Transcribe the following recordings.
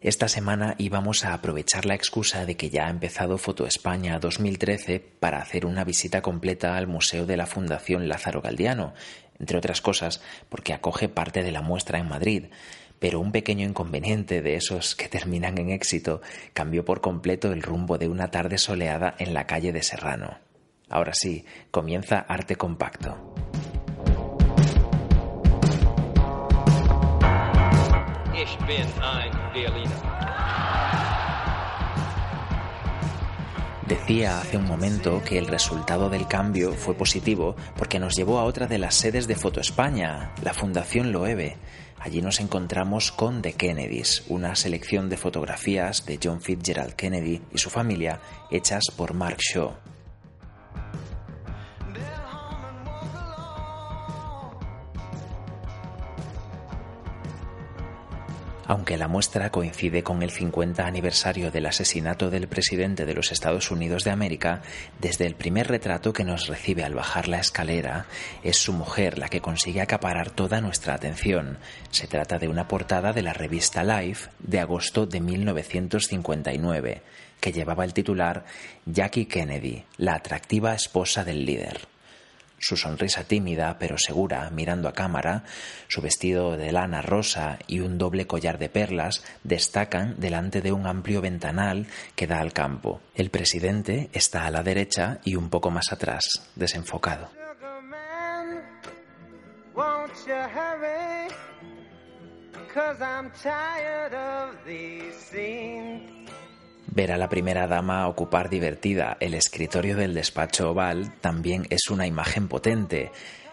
Esta semana íbamos a aprovechar la excusa de que ya ha empezado Foto España 2013 para hacer una visita completa al Museo de la Fundación Lázaro Galdiano, entre otras cosas porque acoge parte de la muestra en Madrid. Pero un pequeño inconveniente de esos que terminan en éxito cambió por completo el rumbo de una tarde soleada en la calle de Serrano. Ahora sí, comienza Arte Compacto. Decía hace un momento que el resultado del cambio fue positivo porque nos llevó a otra de las sedes de Foto España, la Fundación Loewe. Allí nos encontramos con The Kennedys, una selección de fotografías de John Fitzgerald Kennedy y su familia hechas por Mark Shaw. Aunque la muestra coincide con el 50 aniversario del asesinato del presidente de los Estados Unidos de América, desde el primer retrato que nos recibe al bajar la escalera, es su mujer la que consigue acaparar toda nuestra atención. Se trata de una portada de la revista Life de agosto de 1959, que llevaba el titular Jackie Kennedy, la atractiva esposa del líder su sonrisa tímida pero segura mirando a cámara, su vestido de lana rosa y un doble collar de perlas destacan delante de un amplio ventanal que da al campo. El presidente está a la derecha y un poco más atrás, desenfocado. Ver a la primera dama ocupar divertida el escritorio del despacho oval también es una imagen potente.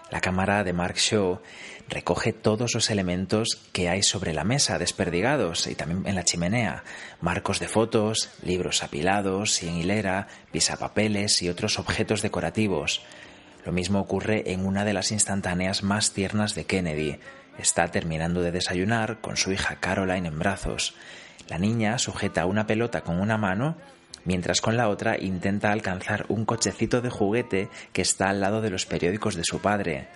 La cámara de Mark Shaw recoge todos los elementos que hay sobre la mesa desperdigados y también en la chimenea. Marcos de fotos, libros apilados y en hilera, pisapapeles y otros objetos decorativos. Lo mismo ocurre en una de las instantáneas más tiernas de Kennedy. Está terminando de desayunar con su hija Caroline en brazos. La niña sujeta una pelota con una mano mientras con la otra intenta alcanzar un cochecito de juguete que está al lado de los periódicos de su padre.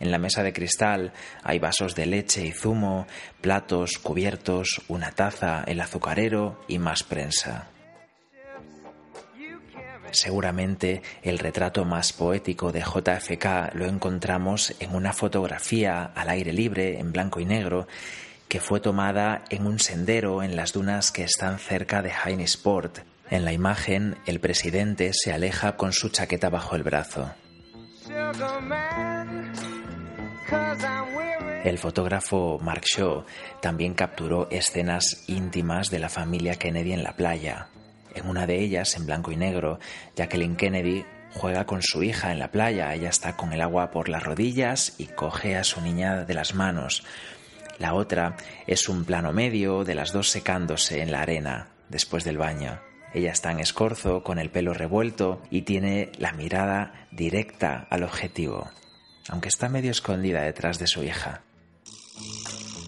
En la mesa de cristal hay vasos de leche y zumo, platos, cubiertos, una taza, el azucarero y más prensa. Seguramente el retrato más poético de JFK lo encontramos en una fotografía al aire libre, en blanco y negro, que fue tomada en un sendero en las dunas que están cerca de Sport. En la imagen, el presidente se aleja con su chaqueta bajo el brazo. El fotógrafo Mark Shaw también capturó escenas íntimas de la familia Kennedy en la playa. En una de ellas, en blanco y negro, Jacqueline Kennedy juega con su hija en la playa. Ella está con el agua por las rodillas y coge a su niña de las manos. La otra es un plano medio de las dos secándose en la arena después del baño. Ella está en escorzo, con el pelo revuelto y tiene la mirada directa al objetivo, aunque está medio escondida detrás de su hija.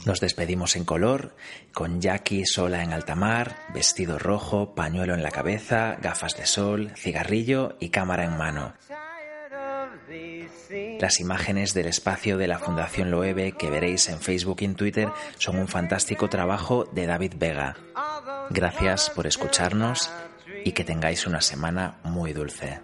Nos despedimos en color, con Jackie sola en alta mar, vestido rojo, pañuelo en la cabeza, gafas de sol, cigarrillo y cámara en mano. Las imágenes del espacio de la Fundación Loewe que veréis en Facebook y en Twitter son un fantástico trabajo de David Vega. Gracias por escucharnos y que tengáis una semana muy dulce.